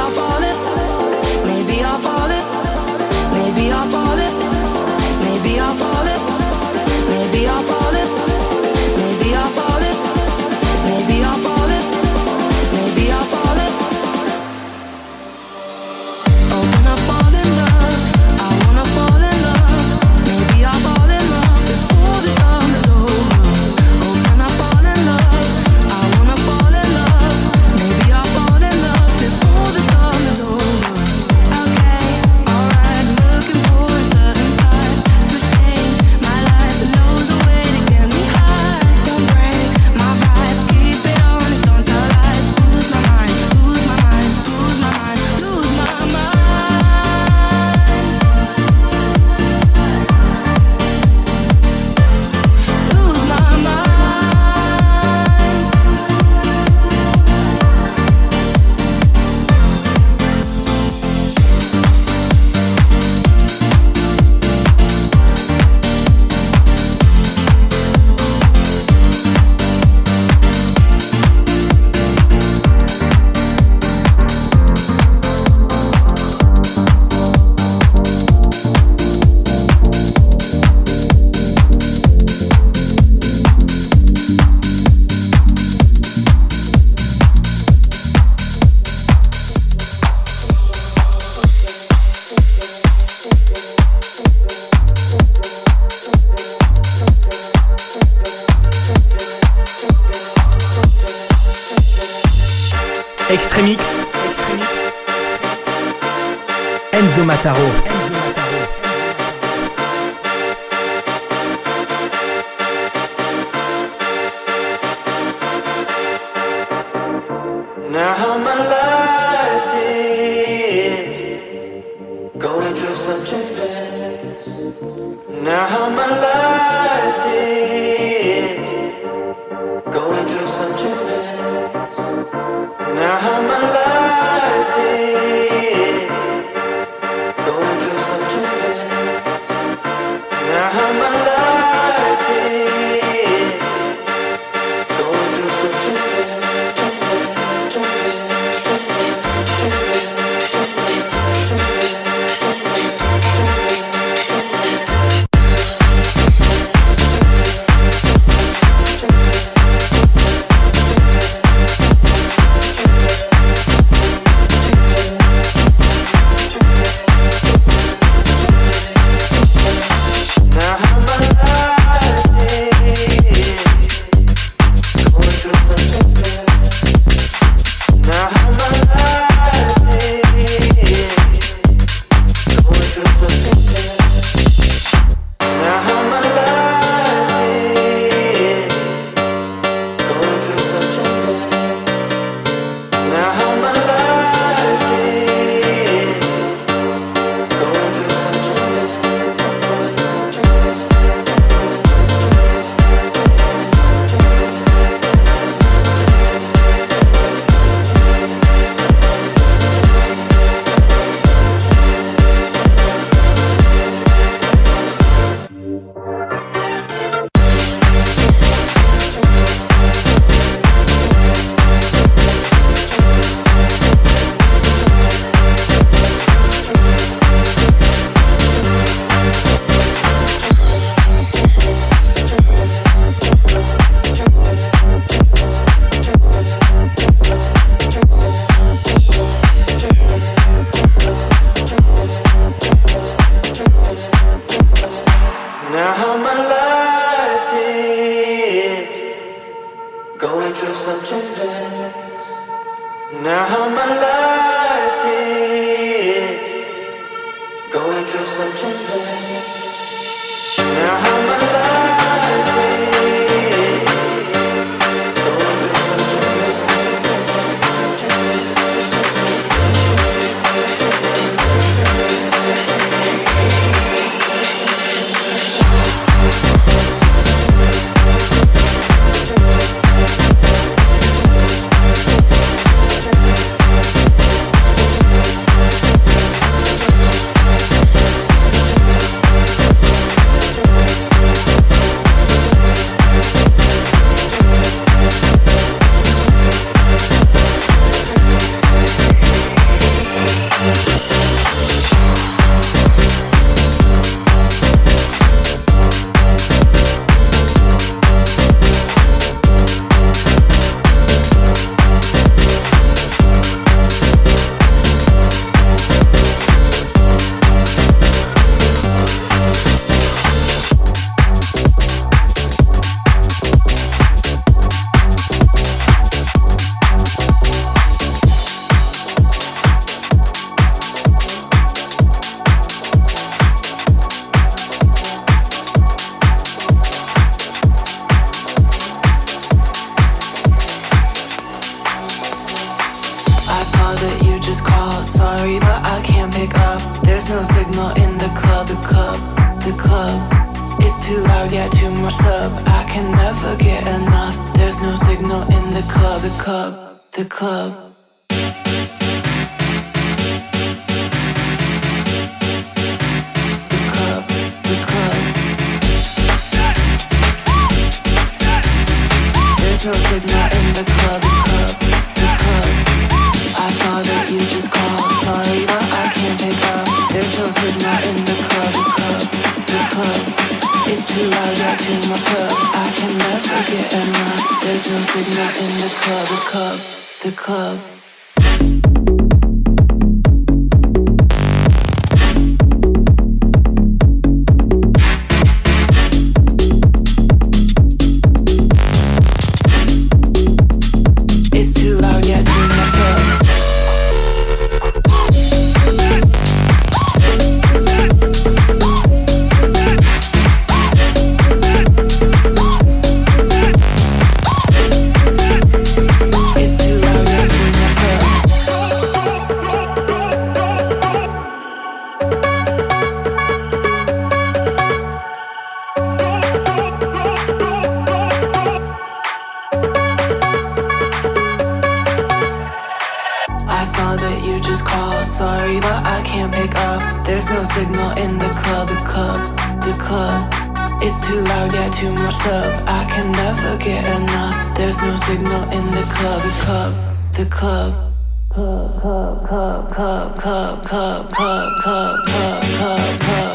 I'll fall in. Maybe I'll fall in. out. Sorry, but I can't pick up. There's no signal in the club, the club, the club. It's too loud, yeah, too much sub. I can never get enough. There's no signal in the club, the club, the club. There's no signal in the club. too loud, I to myself I can never get enough. There's no signal in the club, the club, the club. signal in the club, club, the club. Club, club, club, club, club, club, club, club, club, club, club.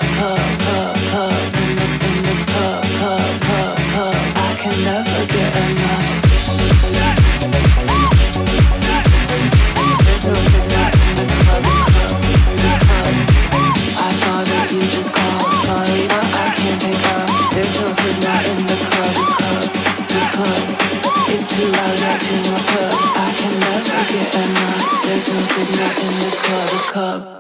get enough. There's no signal in the club, the club.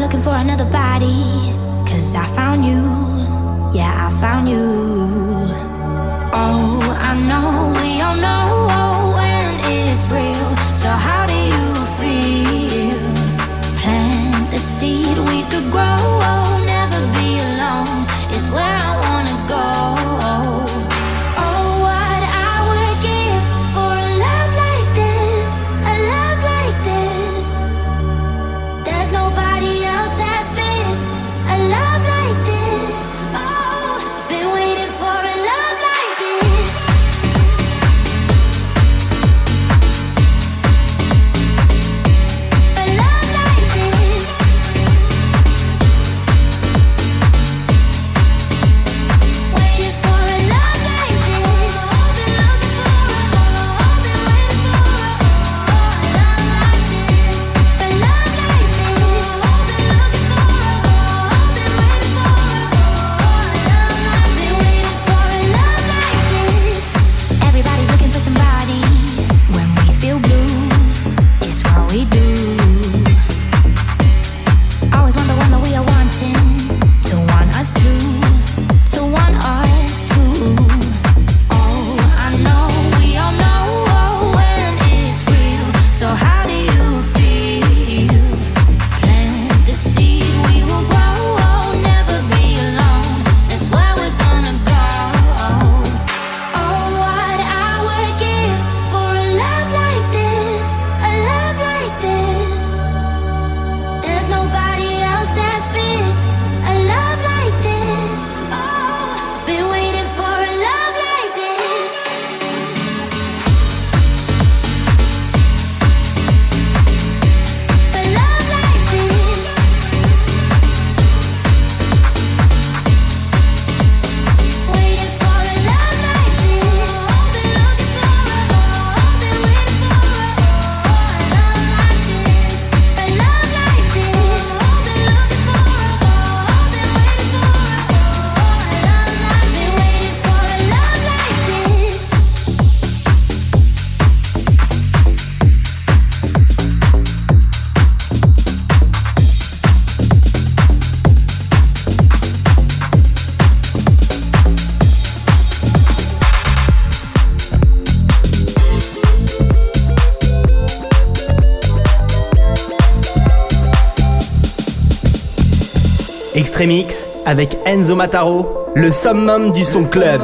I'm looking for another body. Cause I found you. Yeah, I found you. Oh, I know we all know. Remix avec Enzo Mataro, le summum du son club.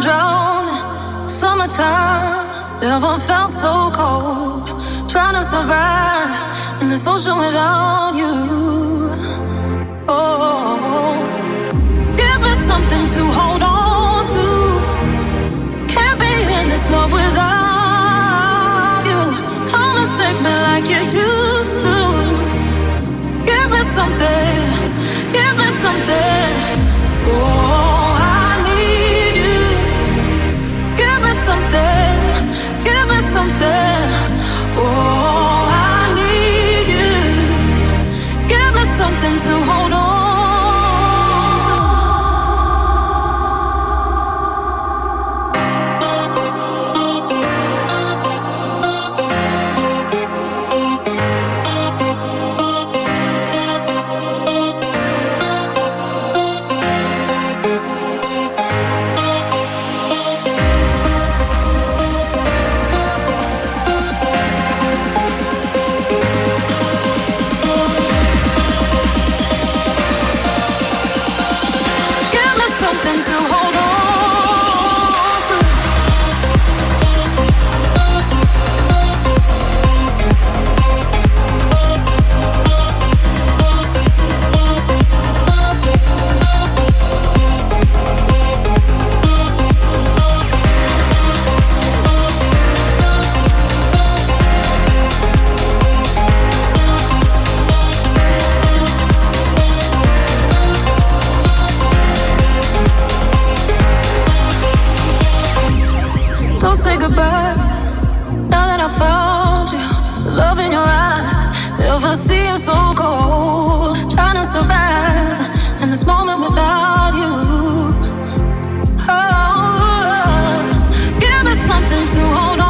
and drown. Summertime never felt so cold. Trying to survive in the ocean without you. say goodbye. Now that I found you, love in your eyes. Ever seem so cold, trying to survive in this moment without you. Oh, give me something to hold on.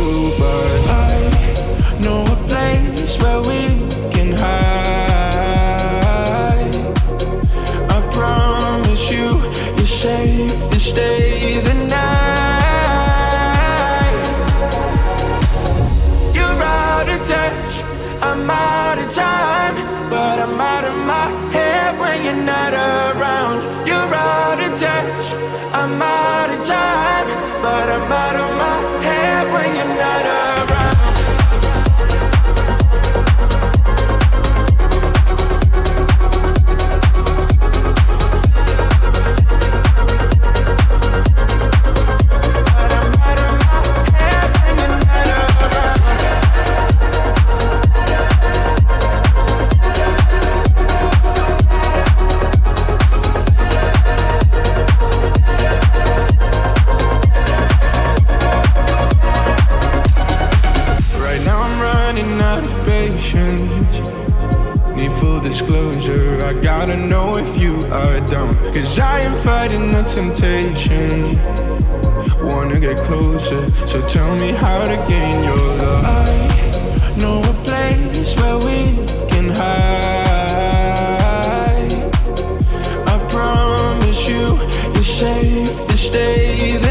temptation. Wanna get closer, so tell me how to gain your love. I know a place where we can hide. I promise you, it's safe to stay there.